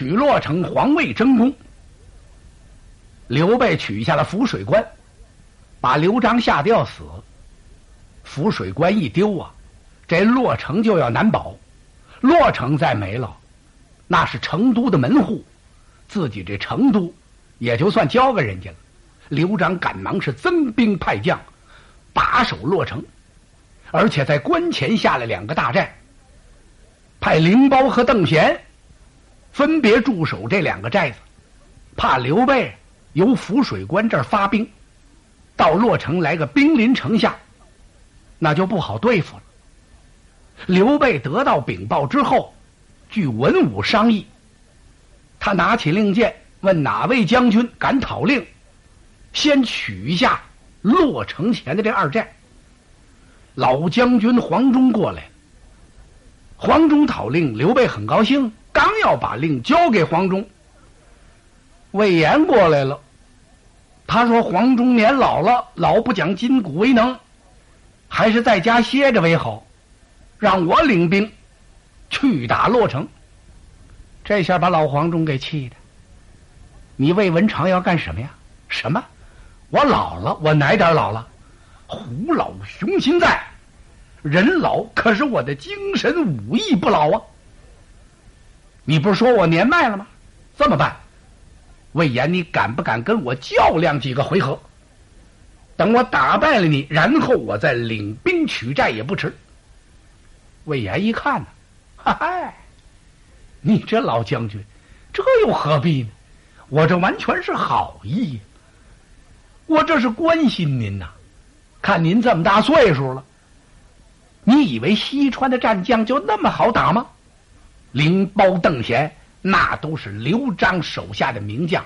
取洛城，皇位争功。刘备取下了涪水关，把刘璋吓得要死。涪水关一丢啊，这洛城就要难保。洛城再没了，那是成都的门户，自己这成都也就算交给人家了。刘璋赶忙是增兵派将，把守洛城，而且在关前下了两个大寨，派灵包和邓贤分别驻守这两个寨子，怕刘备由涪水关这儿发兵到洛城来个兵临城下，那就不好对付了。刘备得到禀报之后，据文武商议，他拿起令箭，问哪位将军敢讨令，先取下洛城前的这二寨。老将军黄忠过来，黄忠讨令，刘备很高兴，刚要把令交给黄忠，魏延过来了。他说：“黄忠年老了，老不讲筋骨为能，还是在家歇着为好。”让我领兵去打洛城，这下把老黄忠给气的。你魏文长要干什么呀？什么？我老了？我哪点老了？虎老雄心在，人老可是我的精神武艺不老啊！你不是说我年迈了吗？这么办？魏延，你敢不敢跟我较量几个回合？等我打败了你，然后我再领兵取寨也不迟。魏延一看呢，嗨，你这老将军，这又何必呢？我这完全是好意，我这是关心您呐。看您这么大岁数了，你以为西川的战将就那么好打吗？灵包、邓贤那都是刘璋手下的名将。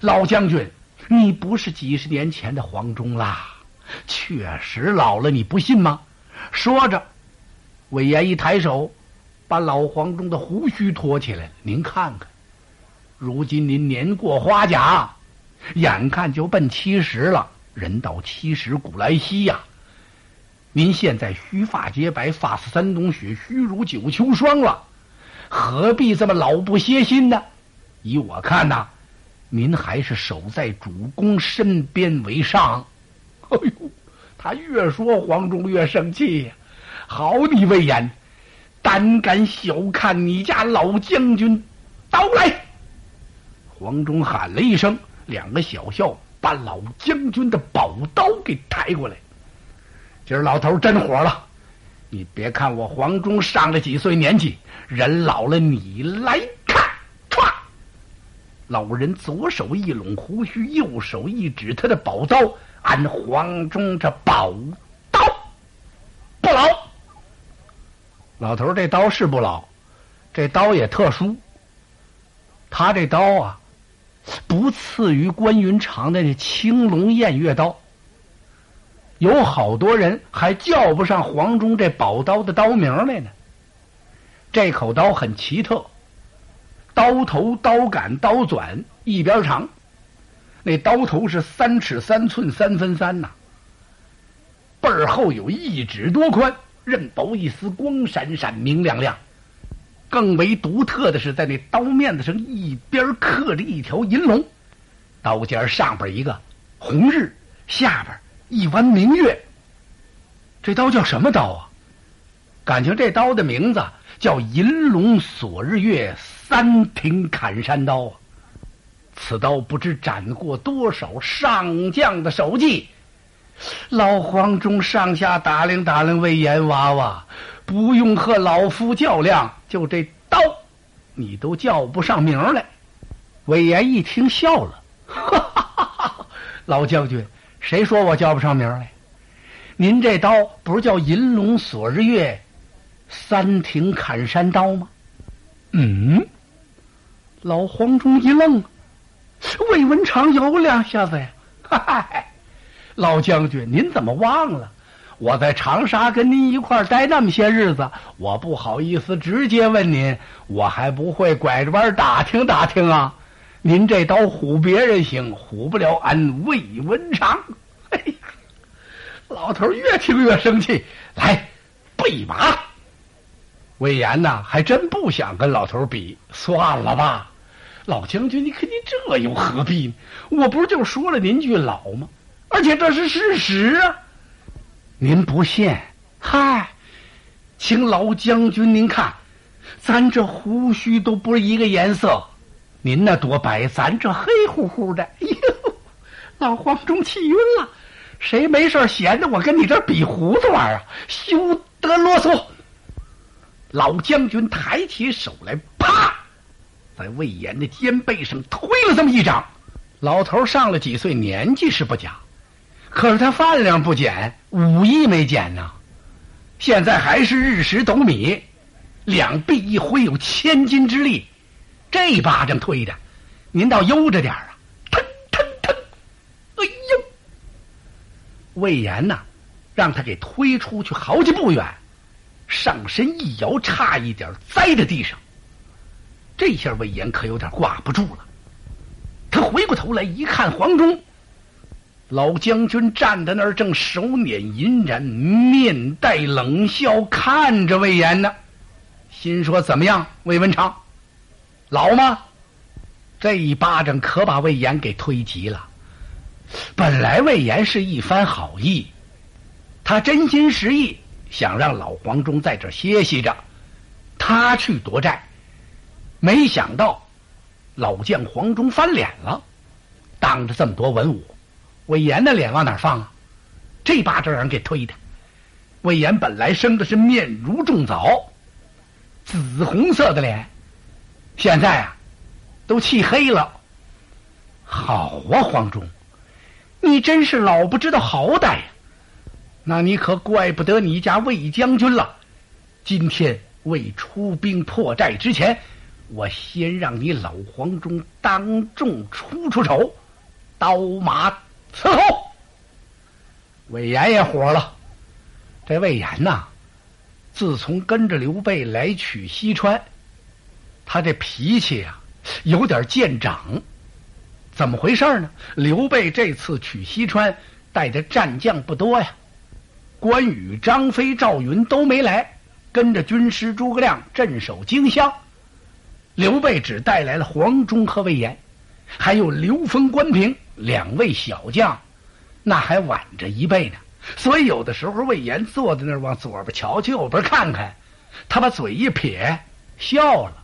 老将军，你不是几十年前的黄忠啦，确实老了，你不信吗？说着。魏延一抬手，把老黄忠的胡须托起来了。您看看，如今您年过花甲，眼看就奔七十了。人到七十古来稀呀！您现在须发皆白，发似三冬雪，须如九秋霜了，何必这么老不歇心呢？依我看呐，您还是守在主公身边为上。哎呦，他越说黄忠越生气呀。好你魏延，胆敢小看你家老将军！刀来！黄忠喊了一声，两个小校把老将军的宝刀给抬过来。今儿老头真火了！你别看我黄忠上了几岁年纪，人老了，你来看，唰！老人左手一拢胡须，右手一指他的宝刀，俺黄忠这宝刀不老。老头这刀是不老，这刀也特殊。他这刀啊，不次于关云长的那青龙偃月刀。有好多人还叫不上黄忠这宝刀的刀名来呢。这口刀很奇特，刀头、刀杆、刀转一边长，那刀头是三尺三寸三分三呐，背后有一指多宽。刃薄一丝，光闪闪，明亮亮。更为独特的是，在那刀面子上一边刻着一条银龙，刀尖上边一个红日，下边一弯明月。这刀叫什么刀啊？感情这刀的名字叫银龙锁日月三挺砍山刀啊！此刀不知斩过多少上将的手迹。老黄忠上下打量打量魏延娃娃，不用和老夫较量，就这刀，你都叫不上名来。魏延一听笑了，哈哈哈哈老将军，谁说我叫不上名来？您这刀不是叫银龙锁日月，三挺砍山刀吗？嗯，老黄忠一愣，魏文长有两下子呀，哈哈。老将军，您怎么忘了？我在长沙跟您一块儿待那么些日子，我不好意思直接问您，我还不会拐着弯打听打听啊。您这刀唬别人行，唬不了俺魏文长。哎呀，老头越听越生气，来备马。魏延呐，还真不想跟老头比，算了吧。老将军，你看你这又何必呢？我不是就说了您句老吗？而且这是事实啊。您不信？嗨，请老将军您看，咱这胡须都不是一个颜色，您那多白，咱这黑乎乎的。哟，老黄忠气晕了。谁没事闲着我跟你这比胡子玩啊？休得啰嗦！老将军抬起手来，啪，在魏延的肩背上推了这么一掌。老头上了几岁，年纪是不假，可是他饭量不减，武艺没减呐。现在还是日食斗米，两臂一挥有千斤之力，这巴掌推的，您倒悠着点啊！腾腾腾，哎呦！魏延呐，让他给推出去好几步远，上身一摇，差一点栽在地上。这下魏延可有点挂不住了。他回过头来一看，黄忠老将军站在那儿，正手捻银髯，面带冷笑看着魏延呢。心说：“怎么样，魏文长，老吗？”这一巴掌可把魏延给推急了。本来魏延是一番好意，他真心实意想让老黄忠在这歇息着，他去夺寨。没想到老将黄忠翻脸了，当着这么多文武，魏延的脸往哪放啊？这巴掌让人给推的。魏延本来生的是面如重枣，紫红色的脸，现在啊，都气黑了。好啊，黄忠。你真是老不知道好歹呀！那你可怪不得你家魏将军了。今天未出兵破寨之前，我先让你老黄忠当众出出手，刀马伺候。魏延也火了。这魏延呐，自从跟着刘备来取西川，他这脾气呀，有点见长。怎么回事呢？刘备这次取西川，带的战将不多呀。关羽、张飞、赵云都没来，跟着军师诸葛亮镇守荆襄。刘备只带来了黄忠和魏延，还有刘封、关平两位小将，那还晚着一辈呢。所以有的时候魏延坐在那儿，往左边瞧瞧，右边看看，他把嘴一撇，笑了。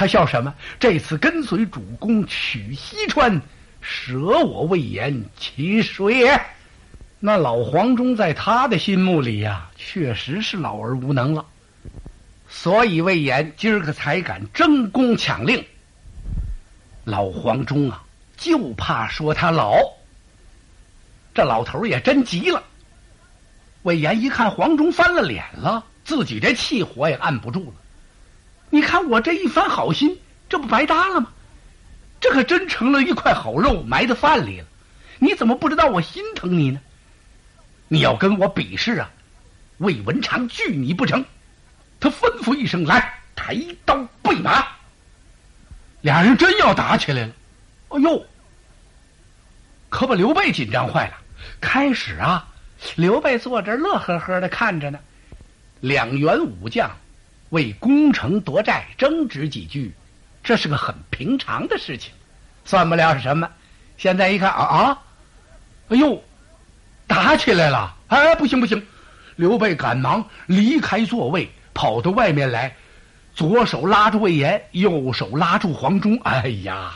他笑什么？这次跟随主公取西川，舍我魏延其谁也？那老黄忠在他的心目里呀，确实是老而无能了。所以魏延今儿个才敢争功抢令。老黄忠啊，就怕说他老。这老头也真急了。魏延一看黄忠翻了脸了，自己这气火也按不住了。你看我这一番好心，这不白搭了吗？这可真成了一块好肉埋在饭里了。你怎么不知道我心疼你呢？你要跟我比试啊？魏文长拒你不成？他吩咐一声：“来，抬刀备马。”俩人真要打起来了。哎呦，可把刘备紧张坏了。开始啊，刘备坐这乐呵呵的看着呢，两员武将。为攻城夺寨争执几句，这是个很平常的事情，算不了什么。现在一看啊啊，哎呦，打起来了！哎，不行不行！刘备赶忙离开座位，跑到外面来，左手拉住魏延，右手拉住黄忠。哎呀，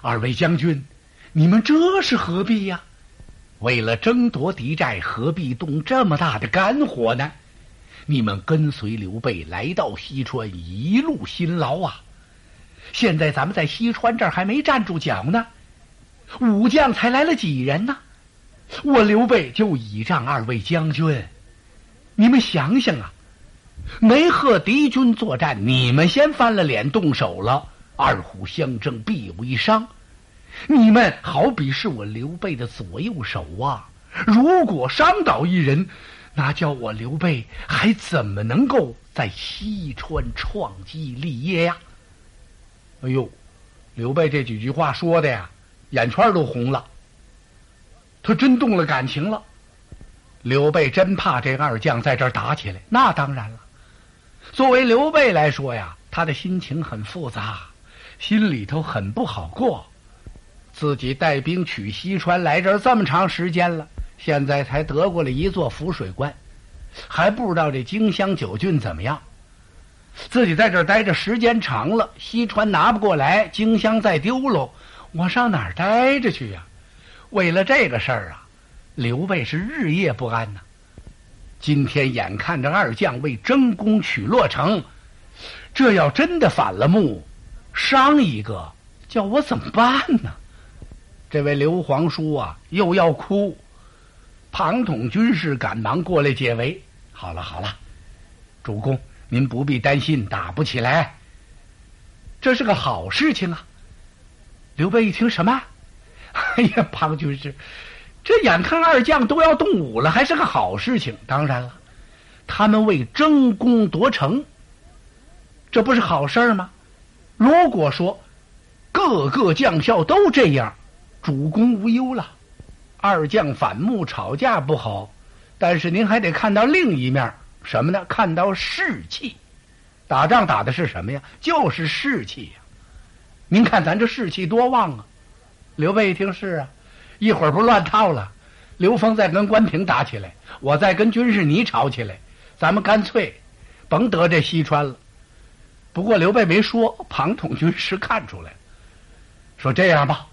二位将军，你们这是何必呀？为了争夺敌寨，何必动这么大的肝火呢？你们跟随刘备来到西川，一路辛劳啊！现在咱们在西川这儿还没站住脚呢，武将才来了几人呢？我刘备就倚仗二位将军，你们想想啊，没和敌军作战，你们先翻了脸动手了，二虎相争必有一伤。你们好比是我刘备的左右手啊，如果伤倒一人。那叫我刘备还怎么能够在西川创基立业呀？哎呦，刘备这几句话说的呀，眼圈都红了。他真动了感情了。刘备真怕这二将在这儿打起来，那当然了。作为刘备来说呀，他的心情很复杂，心里头很不好过。自己带兵取西川来这儿这么长时间了，现在才得过了一座浮水关，还不知道这荆襄九郡怎么样。自己在这儿待着时间长了，西川拿不过来，荆襄再丢喽，我上哪儿待着去呀？为了这个事儿啊，刘备是日夜不安呐。今天眼看着二将为争功取洛城，这要真的反了目，伤一个，叫我怎么办呢？这位刘皇叔啊，又要哭。庞统军士赶忙过来解围。好了好了，主公您不必担心，打不起来。这是个好事情啊！刘备一听什么？哎呀，庞军士。这眼看二将都要动武了，还是个好事情。当然了，他们为争功夺城，这不是好事儿吗？如果说各个将校都这样，主公无忧了。二将反目吵架不好，但是您还得看到另一面，什么呢？看到士气。打仗打的是什么呀？就是士气呀。您看咱这士气多旺啊！刘备一听是啊。一会儿不乱套了，刘封再跟关平打起来，我再跟军事你吵起来，咱们干脆甭得这西川了。不过刘备没说，庞统军师看出来，说这样吧，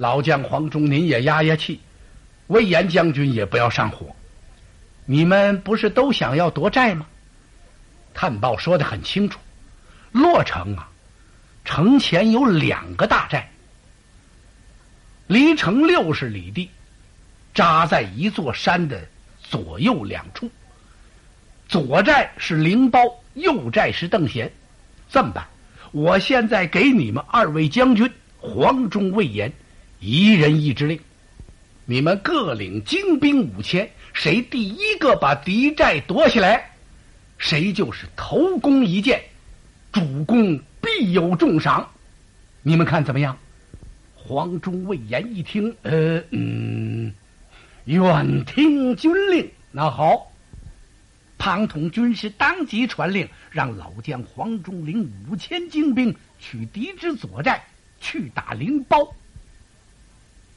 老将黄忠您也压压气，魏延将军也不要上火。你们不是都想要夺寨吗？探报说的很清楚，洛城啊，城前有两个大寨。离城六十里地，扎在一座山的左右两处。左寨是灵包，右寨是邓贤。这么办？我现在给你们二位将军黄忠、魏延一人一支令，你们各领精兵五千，谁第一个把敌寨夺下来，谁就是头功一件，主公必有重赏。你们看怎么样？黄忠、魏延一听，呃嗯，愿听军令。那好，庞统军师当即传令，让老将黄忠领五千精兵取敌之左寨，去打灵包；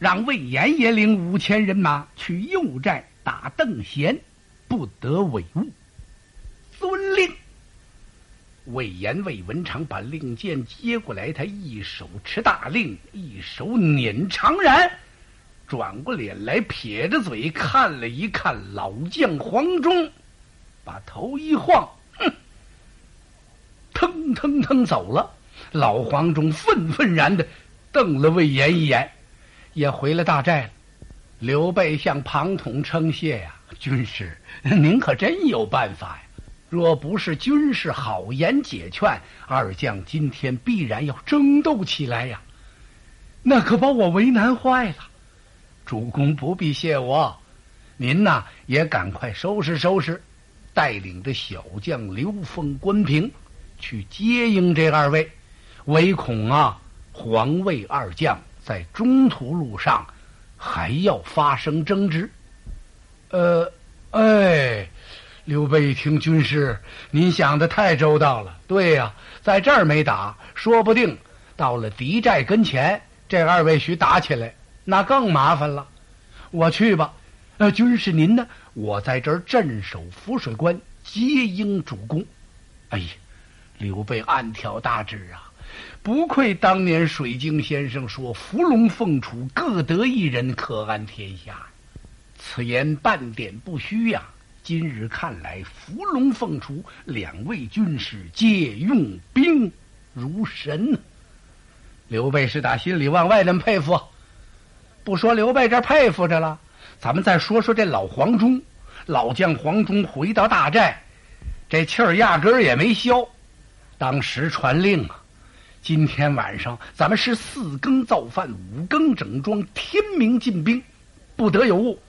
让魏延也领五千人马去右寨打邓贤，不得违误。遵令。魏延、魏文长把令箭接过来，他一手持大令，一手捻长髯，转过脸来，撇着嘴看了一看老将黄忠，把头一晃，哼，腾腾腾走了。老黄忠愤愤然的瞪了魏延一眼，也回了大寨了。刘备向庞统称谢呀：“军师，您可真有办法呀！”若不是军师好言解劝，二将今天必然要争斗起来呀！那可把我为难坏了。主公不必谢我，您呐也赶快收拾收拾，带领着小将刘封、关平去接应这二位，唯恐啊黄魏二将在中途路上还要发生争执。呃，哎。刘备一听，军师，您想的太周到了。对呀，在这儿没打，说不定到了敌寨跟前，这二位许打起来，那更麻烦了。我去吧。呃，军师您呢？我在这儿镇守浮水关，接应主公。哎呀，刘备暗挑大指啊！不愧当年水晶先生说“伏龙凤雏各得一人，可安天下”，此言半点不虚呀。今日看来，伏龙凤雏两位军师皆用兵如神。刘备是打心里往外那么佩服。不说刘备这佩服着了，咱们再说说这老黄忠。老将黄忠回到大寨，这气儿压根儿也没消。当时传令啊，今天晚上咱们是四更造饭，五更整装，天明进兵，不得有误。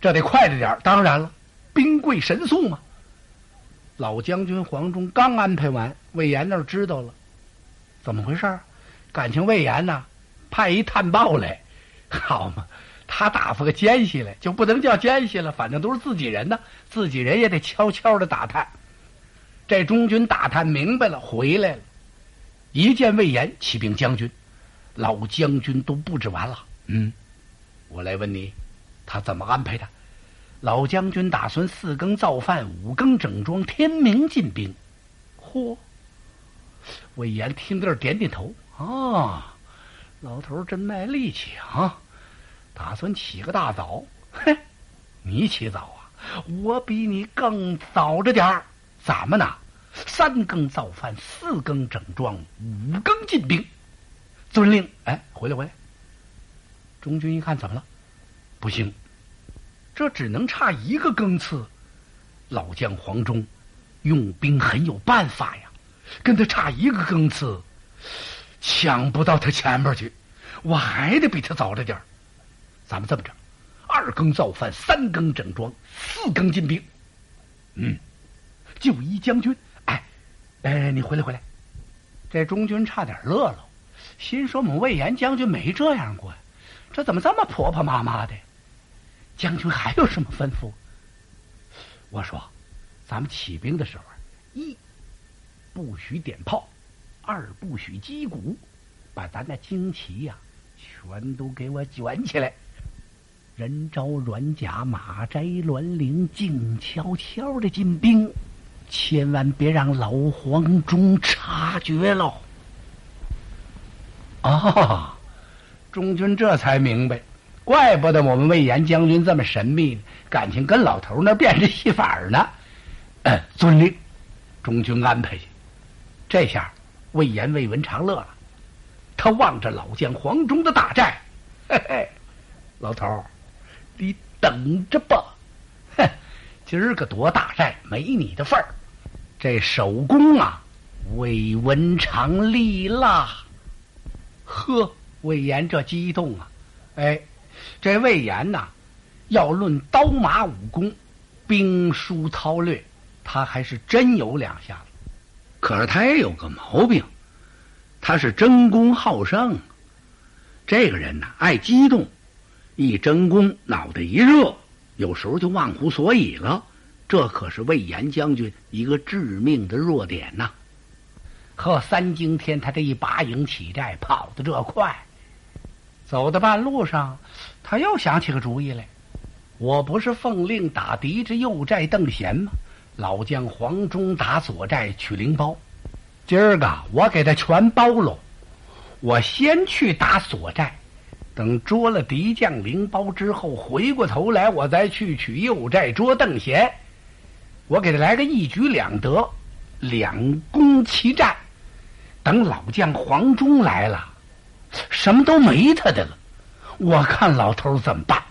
这得快着点当然了，兵贵神速嘛。老将军黄忠刚安排完，魏延那儿知道了，怎么回事？感情魏延呐，派一探报来，好嘛，他打发个奸细来，就不能叫奸细了，反正都是自己人呢，自己人也得悄悄的打探。这中军打探明白了，回来了，一见魏延，启禀将军，老将军都布置完了。嗯，我来问你，他怎么安排的？老将军打算四更造饭，五更整装，天明进兵。嚯！魏延听这儿点点头。啊，老头真卖力气啊！打算起个大早。嘿，你起早啊？我比你更早着点儿。咱们呢，三更造饭，四更整装，五更进兵。遵令。哎，回来回来。中军一看，怎么了？不行。这只能差一个更次，老将黄忠用兵很有办法呀，跟他差一个更次，抢不到他前边去，我还得比他早着点儿咱们这么着，二更造饭，三更整装，四更进兵。嗯，就一将军，哎，你回来回来。这中军差点乐了，心说：我们魏延将军没这样过呀，这怎么这么婆婆妈妈的？将军还有什么吩咐？我说，咱们起兵的时候，一不许点炮，二不许击鼓，把咱的旌旗呀，全都给我卷起来。人招软甲，马摘銮铃，静悄悄的进兵，千万别让老黄忠察觉喽。啊，中军这才明白。怪不得我们魏延将军这么神秘，感情跟老头那变着戏法呢。嗯，遵令，中军安排去。这下魏延、魏文长乐了，他望着老将黄忠的大寨，嘿嘿，老头你等着吧。今儿个夺大寨没你的份儿。这首功啊，魏文长立啦。呵，魏延这激动啊，哎。这魏延呐，要论刀马武功、兵书韬略，他还是真有两下子。可是他也有个毛病，他是争功好胜。这个人呐，爱激动，一争功，脑袋一热，有时候就忘乎所以了。这可是魏延将军一个致命的弱点呐。可三更天，他这一拔营起寨，跑得这快，走到半路上。他又想起个主意来，我不是奉令打敌之右寨邓贤吗？老将黄忠打左寨取灵包，今儿个我给他全包喽。我先去打左寨，等捉了敌将灵包之后，回过头来我再去取右寨捉邓贤。我给他来个一举两得，两攻齐战。等老将黄忠来了，什么都没他的了。我看老头怎么办？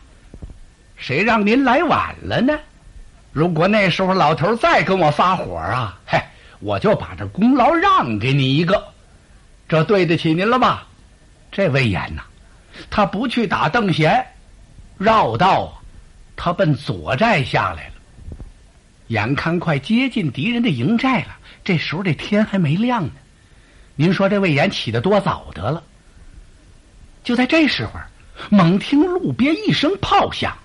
谁让您来晚了呢？如果那时候老头再跟我发火啊，嘿，我就把这功劳让给你一个，这对得起您了吧？这魏延呐，他不去打邓贤，绕道，他奔左寨下来了。眼看快接近敌人的营寨了，这时候这天还没亮呢。您说这魏延起的多早得了？就在这时候。猛听路边一声炮响，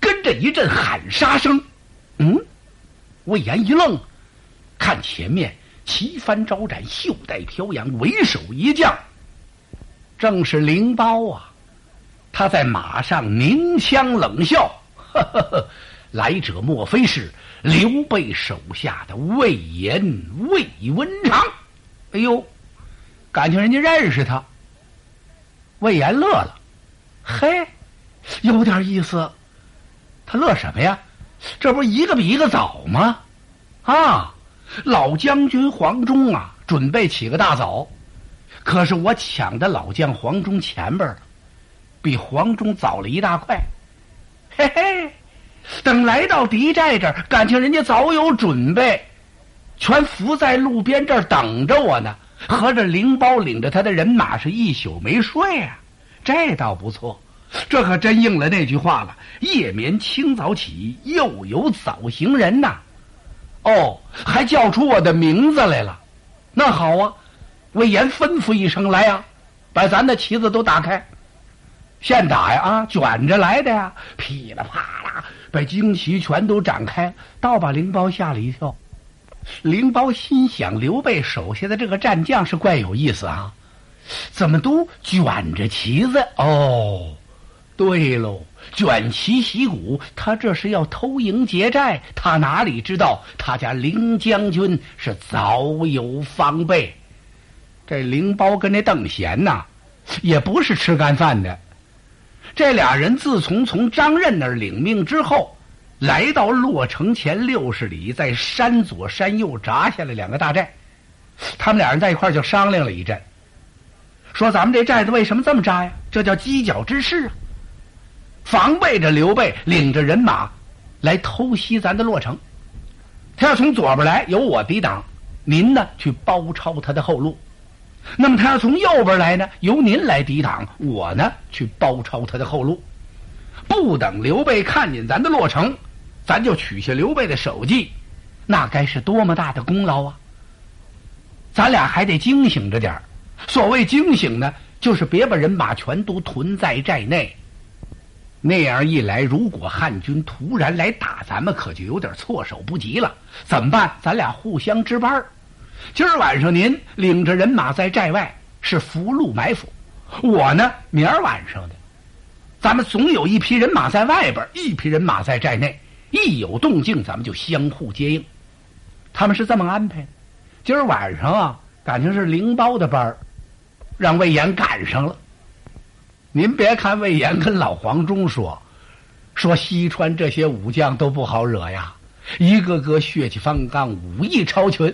跟着一阵喊杀声。嗯，魏延一愣，看前面旗帆招展，袖带飘扬，为首一将，正是灵包啊！他在马上鸣枪冷笑：“呵呵呵，来者莫非是刘备手下的魏延、魏文长？哎呦，感情人家认识他。”魏延乐了，嘿，有点意思。他乐什么呀？这不一个比一个早吗？啊，老将军黄忠啊，准备起个大早。可是我抢的老将黄忠前边了，比黄忠早了一大块。嘿嘿，等来到敌寨这儿，感情人家早有准备，全伏在路边这儿等着我呢。合着灵包领着他的人马是一宿没睡啊，这倒不错，这可真应了那句话了：夜眠清早起，又有早行人呐。哦，还叫出我的名字来了。那好啊，魏延吩咐一声来呀，把咱的旗子都打开，现打呀啊，卷着来的呀，噼里啪啦，把旌旗全都展开，倒把灵包吓了一跳。灵包心想：刘备手下的这个战将是怪有意思啊，怎么都卷着旗子？哦，对喽，卷旗息鼓，他这是要偷营劫寨。他哪里知道，他家凌将军是早有防备。这灵包跟那邓贤呐，也不是吃干饭的。这俩人自从从张任那儿领命之后。来到洛城前六十里，在山左山右扎下了两个大寨。他们俩人在一块就商量了一阵，说：“咱们这寨子为什么这么扎呀？这叫犄角之势啊！防备着刘备领着人马来偷袭咱的洛城。他要从左边来，由我抵挡；您呢，去包抄他的后路。那么他要从右边来呢，由您来抵挡；我呢，去包抄他的后路。不等刘备看见咱的落成。”咱就取下刘备的首级，那该是多么大的功劳啊！咱俩还得惊醒着点儿。所谓惊醒呢，就是别把人马全都屯在寨内。那样一来，如果汉军突然来打咱们，可就有点措手不及了。怎么办？咱俩互相值班儿。今儿晚上您领着人马在寨外是伏路埋伏，我呢明儿晚上的，咱们总有一批人马在外边，一批人马在寨内。一有动静，咱们就相互接应。他们是这么安排。今儿晚上啊，感情是灵包的班儿，让魏延赶上了。您别看魏延跟老黄忠说，说西川这些武将都不好惹呀，一个个血气方刚，武艺超群。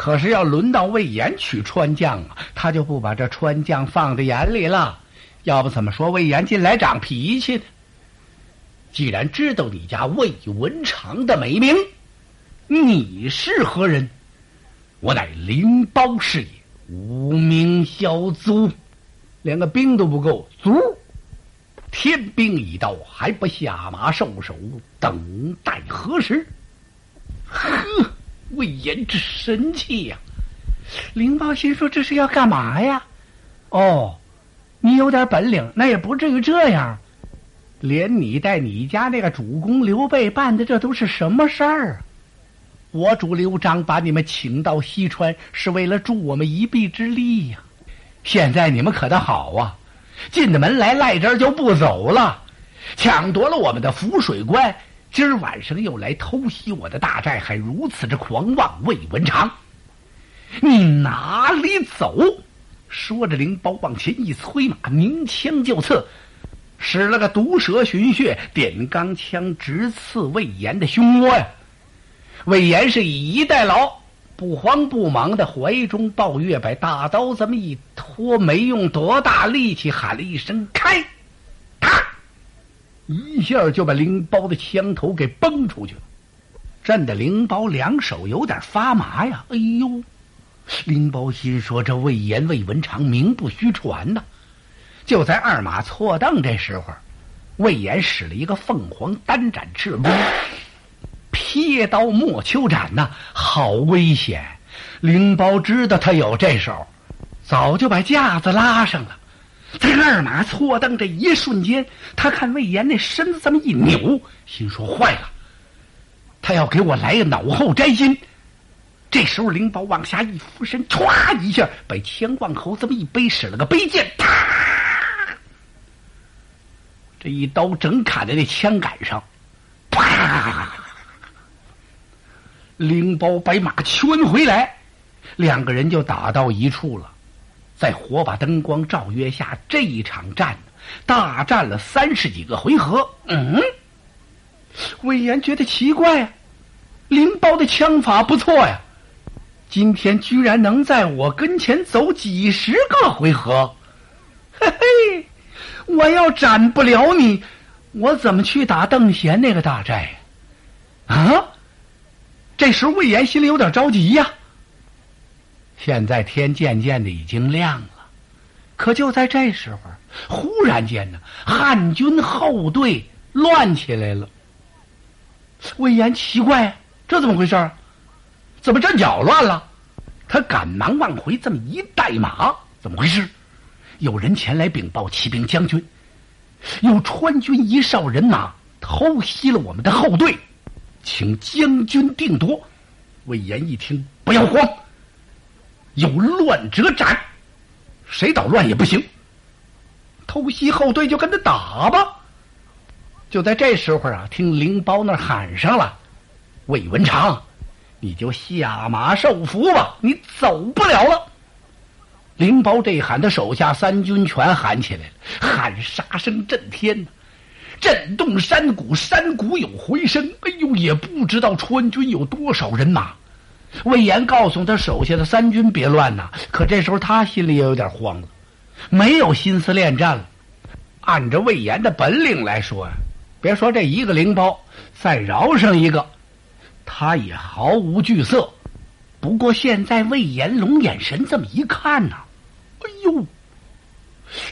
可是要轮到魏延取川将啊，他就不把这川将放在眼里了。要不怎么说魏延近来长脾气呢？既然知道你家魏文长的美名，你是何人？我乃灵包是也，无名小卒，连个兵都不够，卒！天兵已到，还不下马受首，等待何时？呵，魏延之神气呀！灵包心说：“这是要干嘛呀？”哦，你有点本领，那也不至于这样。连你带你家那个主公刘备办的，这都是什么事儿啊？我主刘璋把你们请到西川，是为了助我们一臂之力呀。现在你们可倒好啊，进了门来赖这儿就不走了，抢夺了我们的浮水关，今儿晚上又来偷袭我的大寨，还如此之狂妄。魏文长，你哪里走？说着，灵包往前一催马，鸣枪就刺。使了个毒蛇寻穴，点钢枪直刺魏延的胸窝呀！魏延是以逸待劳，不慌不忙的怀中抱月，把大刀这么一拖，没用多大力气，喊了一声“开”，一下就把灵包的枪头给崩出去了，震得灵包两手有点发麻呀！哎呦，灵包心说：“这魏延、魏文长名不虚传呐。”就在二马错蹬这时候，魏延使了一个凤凰单展翅功，撇刀莫秋斩呐，好危险！灵包知道他有这手，早就把架子拉上了。在二马错蹬这一瞬间，他看魏延那身子这么一扭，心说坏了，他要给我来个脑后摘心。这时候，灵宝往下一俯身，歘一下把枪往后这么一背，使了个背剑，啪！这一刀正砍在那枪杆上，啪！灵宝把马圈回来，两个人就打到一处了。在火把灯光照约下，这一场战大战了三十几个回合。嗯，魏延觉得奇怪啊，林包的枪法不错呀，今天居然能在我跟前走几十个回合，嘿嘿。我要斩不了你，我怎么去打邓贤那个大寨？啊！这时魏延心里有点着急呀。现在天渐渐的已经亮了，可就在这时候，忽然间呢，汉军后队乱起来了。魏延奇怪，这怎么回事？怎么阵脚乱了？他赶忙往回这么一带马，怎么回事？有人前来禀报骑兵将军，有川军一哨人马偷袭了我们的后队，请将军定夺。魏延一听，不要慌，有乱者斩，谁捣乱也不行。偷袭后队就跟他打吧。就在这时候啊，听灵包那喊上了：“魏文长，你就下马受俘吧，你走不了了。”灵包这一喊，他手下三军全喊起来了，喊杀声震天，震动山谷，山谷有回声。哎呦，也不知道川军有多少人马。魏延告诉他手下的三军别乱呐，可这时候他心里也有点慌了，没有心思恋战了。按着魏延的本领来说呀，别说这一个灵包，再饶上一个，他也毫无惧色。不过现在魏延龙眼神这么一看呢，哎呦，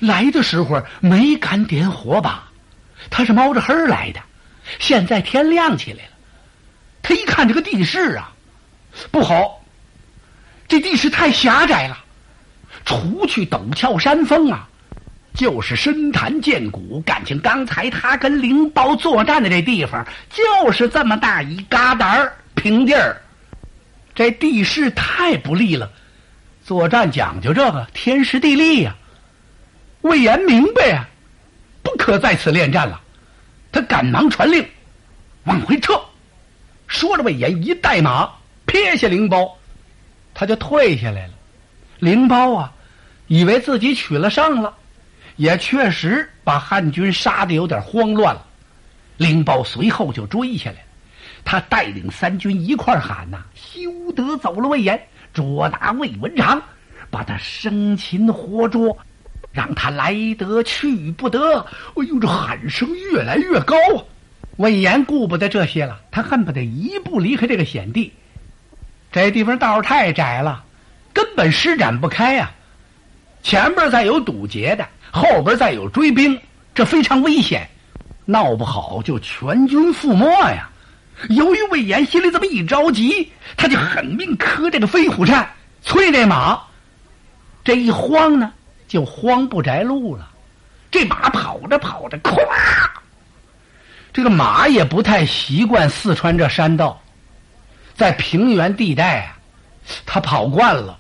来的时候没敢点火把，他是猫着黑来的。现在天亮起来了，他一看这个地势啊，不好，这地势太狭窄了，除去陡峭山峰啊。就是深潭见谷，感情刚才他跟灵包作战的这地方，就是这么大一疙瘩儿平地儿，这地势太不利了。作战讲究这个天时地利呀。魏延明白啊，不可在此恋战了，他赶忙传令，往回撤。说着，魏延一带马，撇下灵包，他就退下来了。灵包啊，以为自己取了胜了。也确实把汉军杀的有点慌乱了，灵包随后就追下来，他带领三军一块喊呐：“休得走了魏延，捉拿魏文长，把他生擒活捉，让他来得去不得。”哎呦，这喊声越来越高啊！魏延顾不得这些了，他恨不得一步离开这个险地。这地方道太窄了，根本施展不开呀，前边再有堵截的。后边再有追兵，这非常危险，闹不好就全军覆没呀！由于魏延心里这么一着急，他就狠命磕这个飞虎颤，催这马。这一慌呢，就慌不摘路了。这马跑着跑着，咵！这个马也不太习惯四川这山道，在平原地带啊，他跑惯了。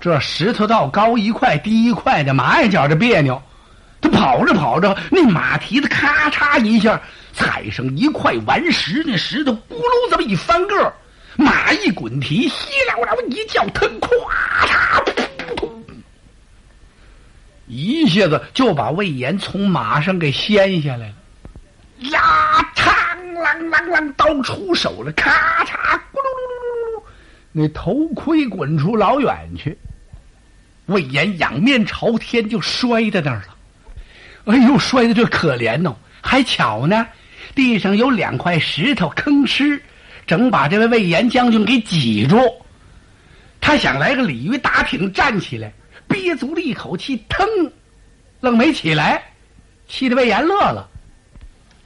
这石头道高一块低一块的，马也觉着别扭。他跑着跑着，那马蹄子咔嚓一下踩上一块顽石，那石头咕噜这么一翻个，马一滚蹄，稀啦啦一叫腾，咵嚓，一下子就把魏延从马上给掀下来了。呀，嘡啷啷啷，刀出手了，咔嚓，咕噜噜噜噜噜，那头盔滚出老远去。魏延仰面朝天就摔在那儿了，哎呦，摔的这可怜哦！还巧呢，地上有两块石头吭哧，整把这位魏延将军给挤住。他想来个鲤鱼打挺站起来，憋足了一口气，腾，愣没起来，气得魏延乐了。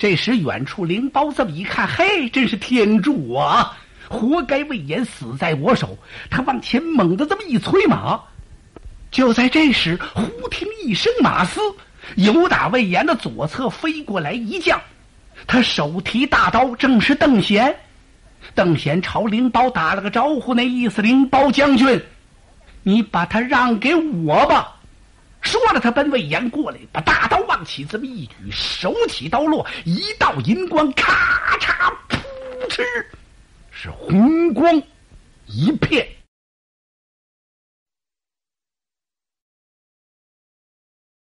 这时远处灵包这么一看，嘿，真是天助我啊！活该魏延死在我手。他往前猛地这么一催马。就在这时，忽听一声马嘶，由打魏延的左侧飞过来一将，他手提大刀，正是邓贤。邓贤朝灵包打了个招呼，那意思：“灵包将军，你把他让给我吧。”说着，他奔魏延过来，把大刀往起这么一举，手起刀落，一道银光，咔嚓，噗嗤，是红光一片。